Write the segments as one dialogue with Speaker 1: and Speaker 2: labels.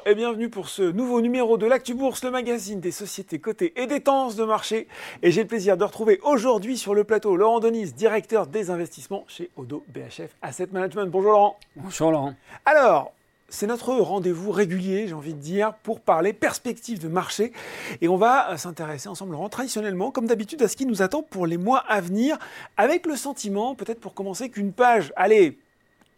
Speaker 1: Bonjour et bienvenue pour ce nouveau numéro de l'Actu Bourse, le magazine des sociétés cotées et des tendances de marché. Et j'ai le plaisir de retrouver aujourd'hui sur le plateau Laurent Denis, directeur des investissements chez Odo BHF Asset Management. Bonjour Laurent.
Speaker 2: Bonjour Laurent.
Speaker 1: Alors, c'est notre rendez-vous régulier, j'ai envie de dire, pour parler perspectives de marché. Et on va s'intéresser ensemble, Laurent, traditionnellement, comme d'habitude, à ce qui nous attend pour les mois à venir, avec le sentiment, peut-être pour commencer, qu'une page, allez,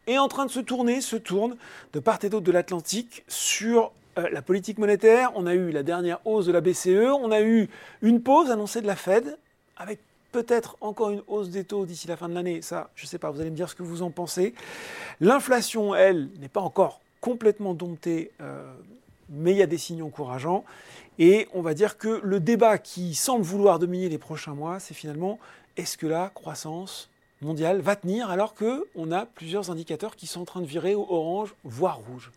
Speaker 1: est en train de se tourner, se tourne de part et d'autre de l'Atlantique sur euh, la politique monétaire. On a eu la dernière hausse de la BCE, on a eu une pause annoncée de la Fed, avec peut-être encore une hausse des taux d'ici la fin de l'année. Ça, je ne sais pas, vous allez me dire ce que vous en pensez. L'inflation, elle, n'est pas encore complètement domptée, euh, mais il y a des signes encourageants. Et on va dire que le débat qui semble vouloir dominer les prochains mois, c'est finalement est-ce que la croissance mondiale va tenir alors qu'on a plusieurs indicateurs qui sont en train de virer au orange, voire rouge.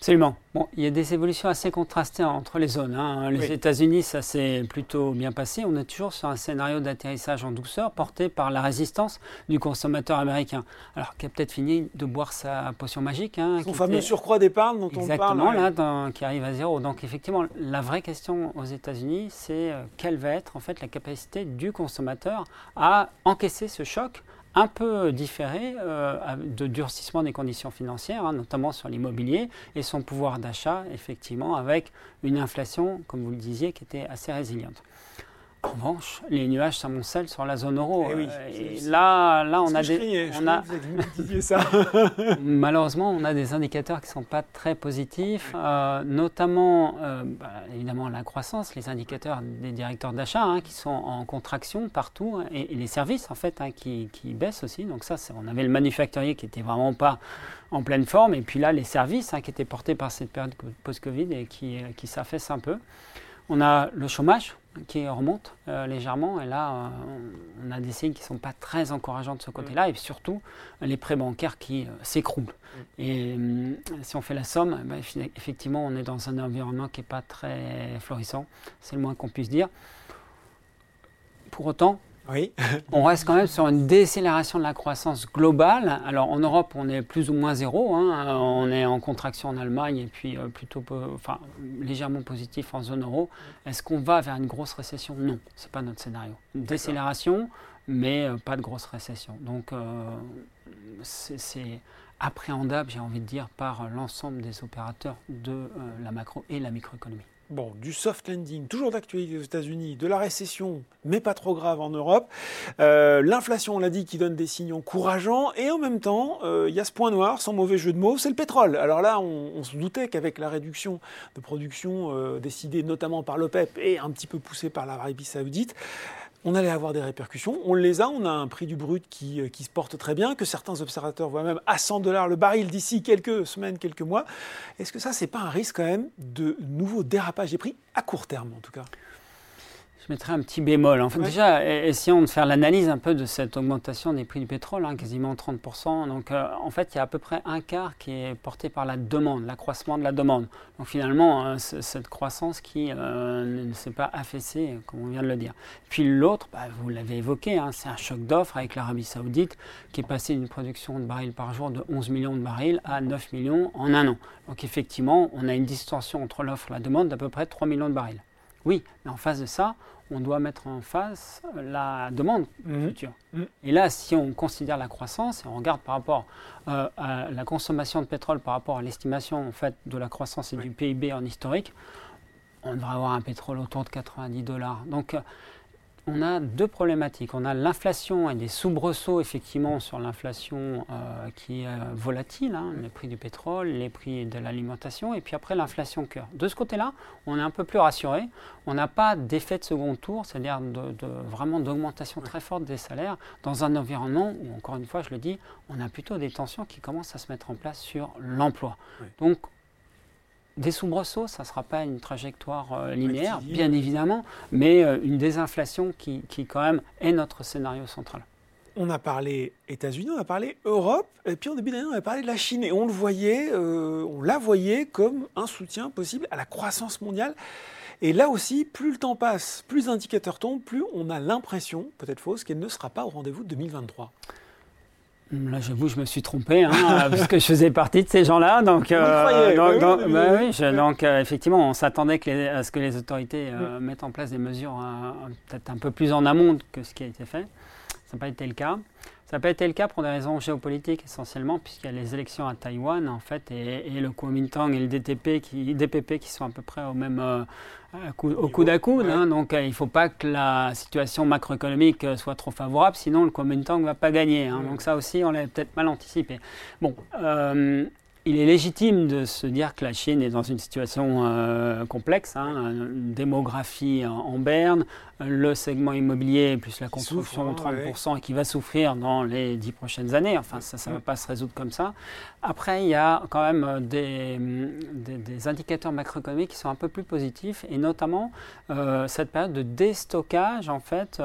Speaker 2: Absolument. Bon, il y a des évolutions assez contrastées entre les zones. Hein. Les États-Unis, ça s'est plutôt bien passé. On est toujours sur un scénario d'atterrissage en douceur porté par la résistance du consommateur américain. Alors, qui a peut-être fini de boire sa potion magique.
Speaker 1: Hein, Son fameux surcroît d'épargne dont
Speaker 2: on
Speaker 1: parle.
Speaker 2: Exactement, là, qui arrive à zéro. Donc, effectivement, la vraie question aux États-Unis, c'est euh, quelle va être en fait la capacité du consommateur à encaisser ce choc un peu différé euh, de durcissement des conditions financières, hein, notamment sur l'immobilier, et son pouvoir d'achat, effectivement, avec une inflation, comme vous le disiez, qui était assez résiliente. En revanche, les nuages s'amoncellent sur la zone euro.
Speaker 1: Eh
Speaker 2: euh, et là, là, on a des,
Speaker 1: on a, ça.
Speaker 2: malheureusement, on a des indicateurs qui ne sont pas très positifs, euh, notamment, euh, bah, évidemment, la croissance, les indicateurs des directeurs d'achat hein, qui sont en contraction partout, hein, et, les services en fait hein, qui, qui, baissent aussi. Donc ça, on avait le manufacturier qui était vraiment pas en pleine forme, et puis là, les services qui étaient portés par cette période post-Covid et qui, qui s'affaissent un peu. On a le chômage qui remonte euh, légèrement. Et là, euh, on a des signes qui ne sont pas très encourageants de ce côté-là. Mm. Et surtout, les prêts bancaires qui euh, s'écroulent. Mm. Et si on fait la somme, bah, effectivement, on est dans un environnement qui n'est pas très florissant. C'est le moins qu'on puisse dire. Pour autant, on reste quand même sur une décélération de la croissance globale. Alors en Europe, on est plus ou moins zéro. Hein. On est en contraction en Allemagne et puis euh, plutôt, enfin, légèrement positif en zone euro. Est-ce qu'on va vers une grosse récession? Non, ce n'est pas notre scénario. Une décélération, mais euh, pas de grosse récession. Donc euh, c'est appréhendable, j'ai envie de dire, par l'ensemble des opérateurs de la macro et la microéconomie.
Speaker 1: Bon, du soft landing, toujours d'actualité aux États-Unis, de la récession, mais pas trop grave en Europe. Euh, l'inflation, on l'a dit, qui donne des signaux encourageants. Et en même temps, euh, il y a ce point noir, sans mauvais jeu de mots, c'est le pétrole. Alors là, on, se doutait qu'avec la réduction de production euh, décidée notamment par l'OPEP et un petit peu poussée par l'Arabie saoudite, on allait avoir des répercussions. On les a, on a un prix du brut qui, euh, se porte très bien, que certains observateurs voient même à 100 dollars le baril d'ici quelques semaines, quelques mois. Est-ce que ça, c'est pas un risque quand même de nouveau dérapage des prix, à court terme en tout cas?
Speaker 2: Mettrais un petit bémol. En fait, Déjà, essayons de faire l'analyse un peu de cette augmentation des prix du pétrole, hein, quasiment 30%. Donc, euh, en fait, il y a à peu près un quart qui est porté par la demande, l'accroissement de la demande. Donc, finalement, euh, cette croissance qui euh, ne s'est pas affaissée, comme on vient de le dire. Puis l'autre, bah, vous l'avez évoqué, hein, c'est un choc d'offres avec l'Arabie Saoudite qui est passé d'une production de barils par jour de 11 millions de barils à 9 millions en un an. Donc, effectivement, on a une distorsion entre l'offre et la demande d'à peu près 3 millions de barils. Oui, mais en face de ça, on doit mettre en face la demande mhm. future. Mhm. Et là, si on considère la croissance et on regarde par rapport euh, à la consommation de pétrole par rapport à l'estimation en fait, de la croissance et du PIB en historique, on devrait avoir un pétrole autour de 90 dollars. Donc, euh, on a deux problématiques. On a l'inflation et des soubresauts effectivement sur l'inflation euh, qui est euh, volatile, hein, les prix du pétrole, les prix de l'alimentation, et puis après l'inflation cœur. De ce côté-là, on est un peu plus rassuré. On n'a pas d'effet de second tour, c'est-à-dire de, vraiment d'augmentation très forte des salaires dans un environnement où, encore une fois, je le dis, on a plutôt des tensions qui commencent à se mettre en place sur l'emploi. Donc des soubresauts, ça ne sera pas une trajectoire euh, linéaire, bien évidemment, mais euh, une désinflation qui, qui, quand même, est notre scénario central.
Speaker 1: On a parlé États-Unis, on a parlé Europe, et puis en début d'année, on a parlé de la Chine. Et on le voyait, euh, on la voyait comme un soutien possible à la croissance mondiale. Et là aussi, plus le temps passe, plus les indicateurs tombent, plus on a l'impression, peut-être fausse, qu'elle ne sera pas au rendez-vous de 2023.
Speaker 2: Là, j'avoue, je me suis trompé, hein, parce que je faisais partie de ces gens-là. Donc,
Speaker 1: euh,
Speaker 2: donc, bah oui, donc euh, effectivement, on s'attendait à ce que les autorités euh, mettent en place des mesures peut-être un peu plus en amont que ce qui a été fait. Ça n'a pas été le cas. Ça n'a pas été le cas pour des raisons géopolitiques essentiellement, puisqu'il y a les élections à Taïwan en fait, et, le Kuomintang et le DTP qui, DPP qui sont à peu près au même euh, au coude à coude. Hein. donc euh, il ne faut pas que la situation macroéconomique euh, soit trop favorable, sinon le Kuomintang ne va pas gagner. Hein. donc ça aussi, on l'a peut-être mal anticipé. Bon, il est légitime de se dire que la Chine est dans une situation euh, complexe, hein, une démographie en, berne, le segment immobilier plus la construction 30% hein, qui va souffrir dans les dix prochaines années. Enfin, ça ne va pas se résoudre comme ça. Après, il y a quand même euh, des, des, indicateurs macroéconomiques qui sont un peu plus positifs, et notamment euh, cette période de déstockage en fait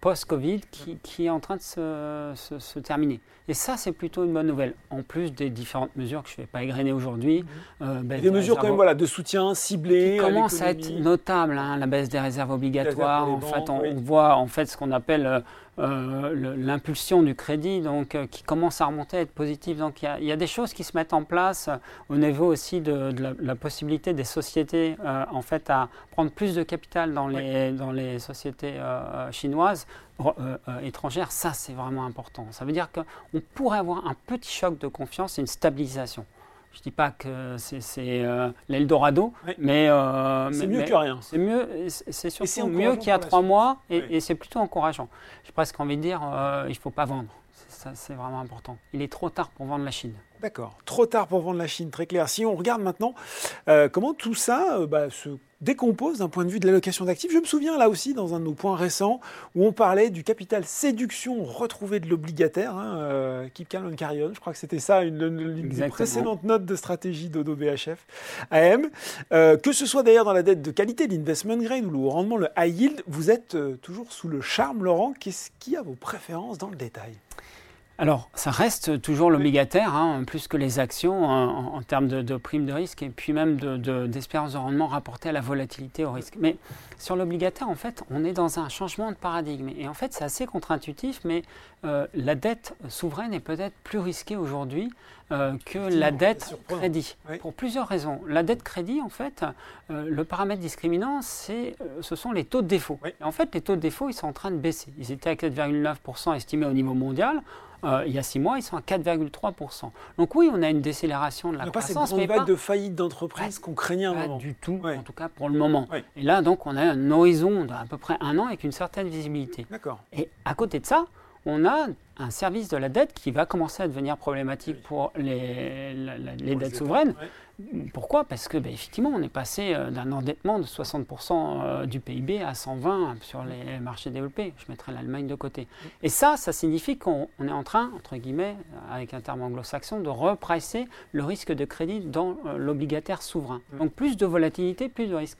Speaker 2: post-Covid qui, qui, est en train de se, se, se terminer. Et ça, c'est plutôt une bonne nouvelle, en plus des différentes mesures que je ne vais pas égrener aujourd'hui.
Speaker 1: Mhm. Euh, des mesures quand même voilà, de soutien ciblées.
Speaker 2: Qui commencent à, être notables, hein, la baisse des réserves obligatoires. En fait, on, voit en fait ce qu'on appelle euh, euh, l'impulsion du crédit, donc qui commence à remonter, à être positive. Donc il y, a des choses qui se mettent en place au niveau aussi de, la, possibilité des sociétés en fait à prendre plus de capital dans les, dans les sociétés chinoises euh, euh, étrangère, ça c'est vraiment important. Ça veut dire qu'on pourrait avoir un petit choc de confiance et une stabilisation. Je ne dis pas que c'est euh, l'Eldorado, mais
Speaker 1: c'est mieux que rien.
Speaker 2: C'est mieux, c'est surtout mieux qu'il y a trois mois, et, c'est plutôt encourageant. J'ai presque envie de dire, il ne faut pas vendre. Ça, c'est vraiment important. Il est trop tard pour vendre la Chine.
Speaker 1: D'accord. Trop tard pour vendre la Chine, très clair. Si on regarde maintenant comment tout ça bah, se décompose d'un point de vue de l'allocation d'actifs. Je me souviens là aussi dans un de nos points récents où on parlait du capital séduction retrouvé de l'obligataire, hein, euh, Keep Calm and Carry On. Je crois que c'était ça une, des précédentes notes de stratégie d'Odo BHF AM. Euh, que ce soit d'ailleurs dans la dette de qualité, l'investment grade ou le rendement, le high yield, vous êtes euh, toujours sous le charme, Laurent. Qu'est-ce qui a vos préférences dans le détail?
Speaker 2: Alors, ça reste toujours l'obligataire, hein, plus que les actions en, termes de, primes de risque et puis même d'espérance de, de, rendement rapportée à la volatilité au risque. Mais sur l'obligataire, en fait, on est dans un changement de paradigme. Et en fait, c'est assez contre-intuitif, mais euh, la dette souveraine est peut-être plus risquée aujourd'hui euh, que la dette crédit. Pour plusieurs raisons. La dette crédit, en fait, euh, le paramètre discriminant, c'est, ce sont les taux de défaut. En fait, les taux de défaut, ils sont en train de baisser. Ils étaient à 4,9% estimés au niveau mondial. Euh, il y a six mois, ils sont à 4,3%. Donc oui, on a une décélération de la croissance.
Speaker 1: mais pas de faillite d'entreprise qu'on craignait un
Speaker 2: pas du tout, en tout cas pour le moment. Et là, donc, on a un horizon d'à peu près un an avec une certaine visibilité.
Speaker 1: D'accord.
Speaker 2: Et à côté de ça, on a un service de la dette qui va commencer à devenir problématique pour les, les dettes souveraines. Pourquoi? Parce que ben, effectivement, on est passé euh, d'un endettement de 60% euh, du PIB à 120 sur les marchés développés. Je mettrai l'Allemagne de côté. Et ça, ça signifie qu'on est en train, entre guillemets, avec un terme anglo-saxon, de repricer le risque de crédit dans euh, l'obligataire souverain. Donc plus de volatilité, plus de risque.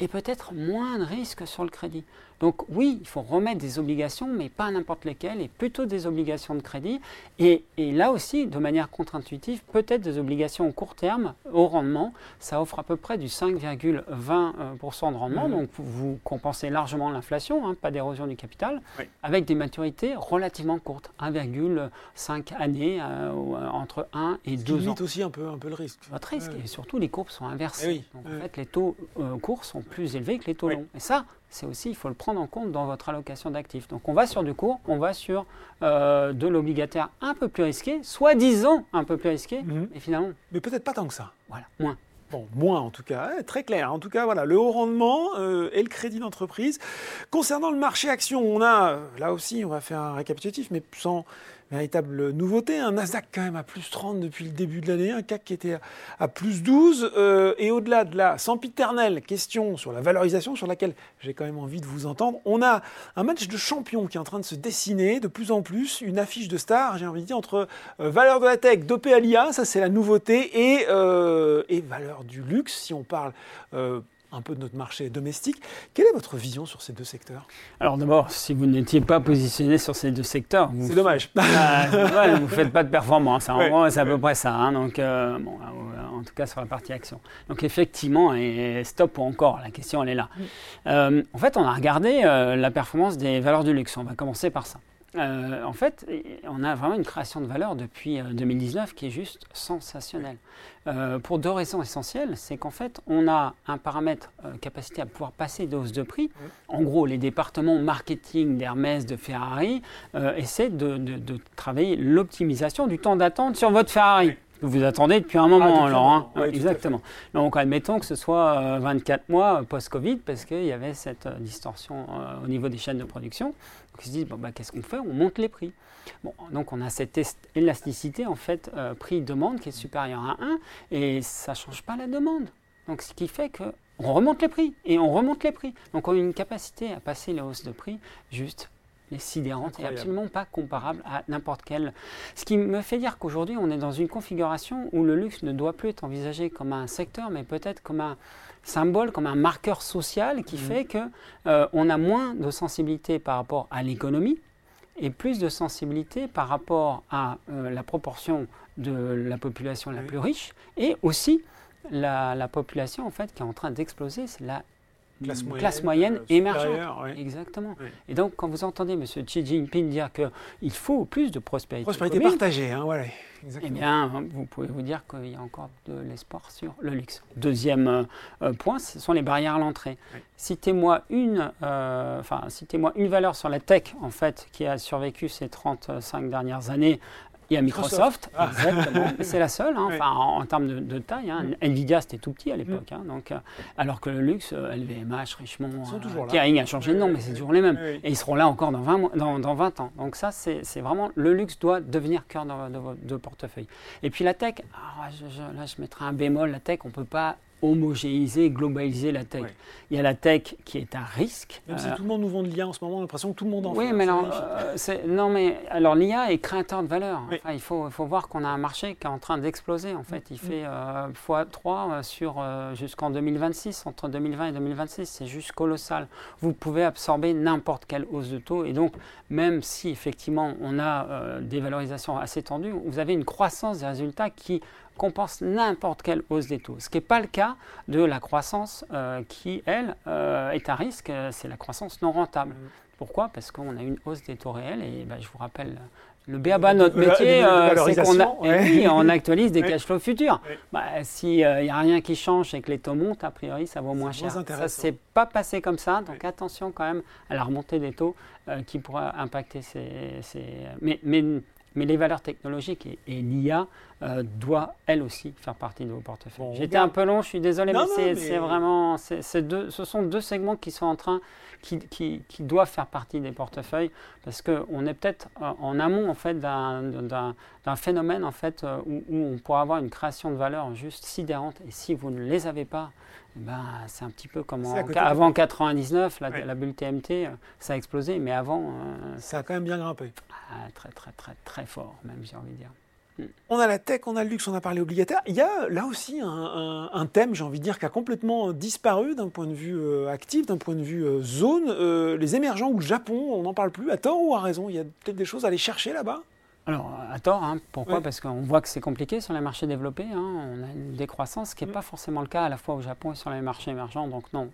Speaker 2: Et peut-être moins de risque sur le crédit. Donc oui, il faut remettre des obligations, mais pas n'importe lesquelles, et plutôt des obligations de crédit. Et, là aussi, de manière contre-intuitive, peut-être des obligations au court terme, au rendement. Ça offre à peu près du 5,20% de rendement, mmh. donc vous compensez largement l'inflation, hein, pas d'érosion du capital, avec des maturités relativement courtes, 1,5 années, euh, entre 1 et 2 ans. limite
Speaker 1: aussi un peu, un peu le risque.
Speaker 2: Votre risque, et surtout les courbes sont inversées. Eh donc en fait, les taux euh, courts sont plus élevés que les taux longs. Et ça, c'est aussi, il faut le prendre en compte dans votre allocation d'actifs. Donc on va sur du court, on va sur euh, de l'obligataire un peu plus risqué, soi-disant un peu plus risqué, mhm. mais finalement.
Speaker 1: Mais peut-être pas tant que ça.
Speaker 2: Voilà, moins.
Speaker 1: Bon, moins en tout cas, très clair. En tout cas, voilà, le haut rendement euh, et le crédit d'entreprise. Concernant le marché action, on a, là aussi, on va faire un récapitulatif, mais sans véritable nouveauté. Un Nasdaq quand même à plus 30 depuis le début de l'année, un CAC qui était à plus 12. Euh, et au-delà de la sempiternelle question sur la valorisation sur laquelle j'ai quand même envie de vous entendre, on a un match de champions qui est en train de se dessiner de plus en plus, une affiche de stars, j'ai envie de dire, entre euh, valeur de la tech, dopé Alia, ça c'est la nouveauté, et, et valeur du luxe, si on parle un peu de notre marché domestique. Quelle est votre vision sur ces deux secteurs?
Speaker 2: Alors d'abord, si vous n'étiez pas positionné sur ces deux secteurs,
Speaker 1: c'est dommage.
Speaker 2: Ah, vous ne faites pas de performance. En c'est à peu près ça. Hein. donc, euh, bon, euh, en tout cas sur la partie action. Donc effectivement, et stop ou encore, la question elle est là. Euh, en fait, on a regardé la performance des valeurs du luxe. On va commencer par ça. Euh, en fait, on a vraiment une création de valeur depuis 2019 qui est juste sensationnelle. pour deux raisons essentielles. C'est qu'en fait, on a un paramètre capacité à pouvoir passer des hausses de prix. En gros, les départements marketing d'Hermès, de Ferrari essaient de, travailler l'optimisation du temps d'attente sur votre Ferrari vous attendez depuis un moment, ah, alors. Hein. exactement. Donc, admettons que ce soit 24 euh, mois post-Covid, parce qu'il y avait cette euh, distorsion euh, au niveau des chaînes de production. Donc, ils se disent, bon, bah, qu'est-ce qu'on fait? On monte les prix. Bon, donc, on a cette élasticité, en fait, prix-demande qui est supérieure à 1, et ça ne change pas la demande. Donc, ce qui fait que on remonte les prix, et on remonte les prix. Donc, on a une capacité à passer les hausses de prix juste les sidérante et absolument pas comparable à n'importe quel. Ce qui me fait dire qu'aujourd'hui, on est dans une configuration où le luxe ne doit plus être envisagé comme un secteur, mais peut-être comme un symbole, comme un marqueur social qui mmh. fait que euh, on a moins de sensibilité par rapport à l'économie et plus de sensibilité par rapport à euh, la proportion de la population la plus riche et aussi la, la, population en fait qui est en train d'exploser, c'est la classe moyenne, euh, émergente. Exactement. Et donc, quand vous entendez M. Xi Jinping dire qu'il faut plus de prospérité,
Speaker 1: prospérité partagée, hein, voilà.
Speaker 2: Eh bien, vous pouvez vous dire qu'il y a encore de l'espoir sur le luxe. Deuxième euh, euh, point, ce sont les barrières à l'entrée. Citez-moi une, citez-moi une valeur sur la tech en fait qui a survécu ces 35 dernières années il y a Microsoft, ah. exactement. c'est la seule, hein, en, termes de, taille. Hein. Nvidia, c'était tout petit à l'époque. Hein, donc, euh, alors que le luxe, LVMH, euh, Richemont, euh, Kering a changé de nom, mais c'est toujours les mêmes. Et ils seront là encore dans 20, dans, dans 20 ans. Donc ça, c'est vraiment, le luxe doit devenir cœur de, de, portefeuille. Et puis la tech, ah, là, je mettrai un bémol, la tech, on ne peut pas homogéiser, globaliser la tech. Il y a la tech qui est à risque.
Speaker 1: Même si tout le monde nous vend de l'IA en ce moment, on a l'impression que tout le monde en
Speaker 2: oui, fait. Oui, mais alors, euh, non, mais alors l'IA est créateur de valeur. il, faut, il faut voir qu'on a un marché qui est en train d'exploser. En fait, il mm. fait euh, x3 euh, jusqu'en 2026, entre 2020 et 2026, c'est juste colossal. Vous pouvez absorber n'importe quelle hausse de taux, et donc même si effectivement on a des valorisations assez tendues, vous avez une croissance des résultats qui compense n'importe quelle hausse des taux. Ce qui n'est pas le cas de la croissance euh, qui, elle, euh, est à risque, euh, c'est la croissance non rentable. Mm. Pourquoi? Parce qu'on a une hausse des taux réels et bah, je vous rappelle le BABA de notre métier, c'est qu'on on actualise des cash flows futurs. Bah, S'il n'y a rien qui change et que les taux montent, a priori, ça vaut moins cher. Ça ne s'est pas passé comme ça, donc attention quand même à la remontée des taux qui pourra impacter ces... ces... Mais, mais mais les valeurs technologiques et, l'IA euh, doivent elles aussi faire partie de vos portefeuilles. J'étais un peu long, je suis désolé, mais c'est vraiment, deux, ce sont deux segments qui sont en train, qui, qui, qui doivent faire partie des portefeuilles, parce qu'on est peut-être euh, en amont en fait d'un phénomène en fait euh, où, où, on pourra avoir une création de valeur juste sidérante, et si vous ne les avez pas, ben, c'est un petit peu comme avant 99, la, la, bulle TMT, euh, ça a explosé, mais avant.
Speaker 1: Ça a quand même bien grimpé.
Speaker 2: Très, très, très, très fort, même, j'ai envie de dire.
Speaker 1: On a la tech, on a le luxe, on a parlé obligataire. Il y a là aussi un, thème, j'ai envie de dire, qui a complètement disparu d'un point de vue euh, actif, d'un point de vue zone. les émergents ou le Japon, on n'en parle plus, à tort ou à raison Il y a peut-être des choses à aller chercher là-bas
Speaker 2: alors, à tort, hein. pourquoi Parce qu'on voit que c'est compliqué sur les marchés développés. Hein. On a une décroissance, ce qui n'est mm. pas forcément le cas à la fois au Japon et sur les marchés émergents. Donc, non,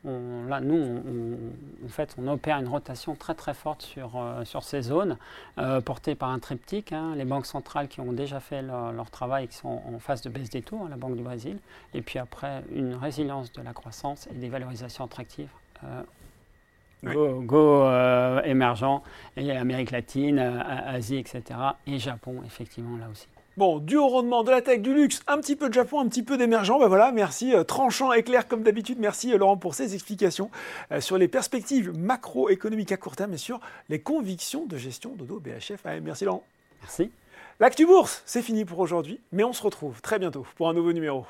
Speaker 2: là, nous, on, en fait, on opère une rotation très très forte sur, euh, sur ces zones, euh, portée par un triptyque. Hein. les banques centrales qui ont déjà fait leur, travail et qui sont en phase de baisse des taux, la Banque du Brésil. Et puis après, une résilience de la croissance et des valorisations attractives. Euh, Go, go euh, émergent, et Amérique latine, euh, Asie, etc. Et Japon, effectivement, là aussi.
Speaker 1: Bon, du haut rendement, de la tech, du luxe, un petit peu de Japon, un petit peu d'émergent. Ben voilà, merci, euh, tranchant et clair comme d'habitude. Merci Laurent pour ces explications sur les perspectives macroéconomiques à court terme et sur les convictions de gestion d'Odo BHF. merci Laurent.
Speaker 2: Merci.
Speaker 1: L'actu bourse, c'est fini pour aujourd'hui, mais on se retrouve très bientôt pour un nouveau numéro.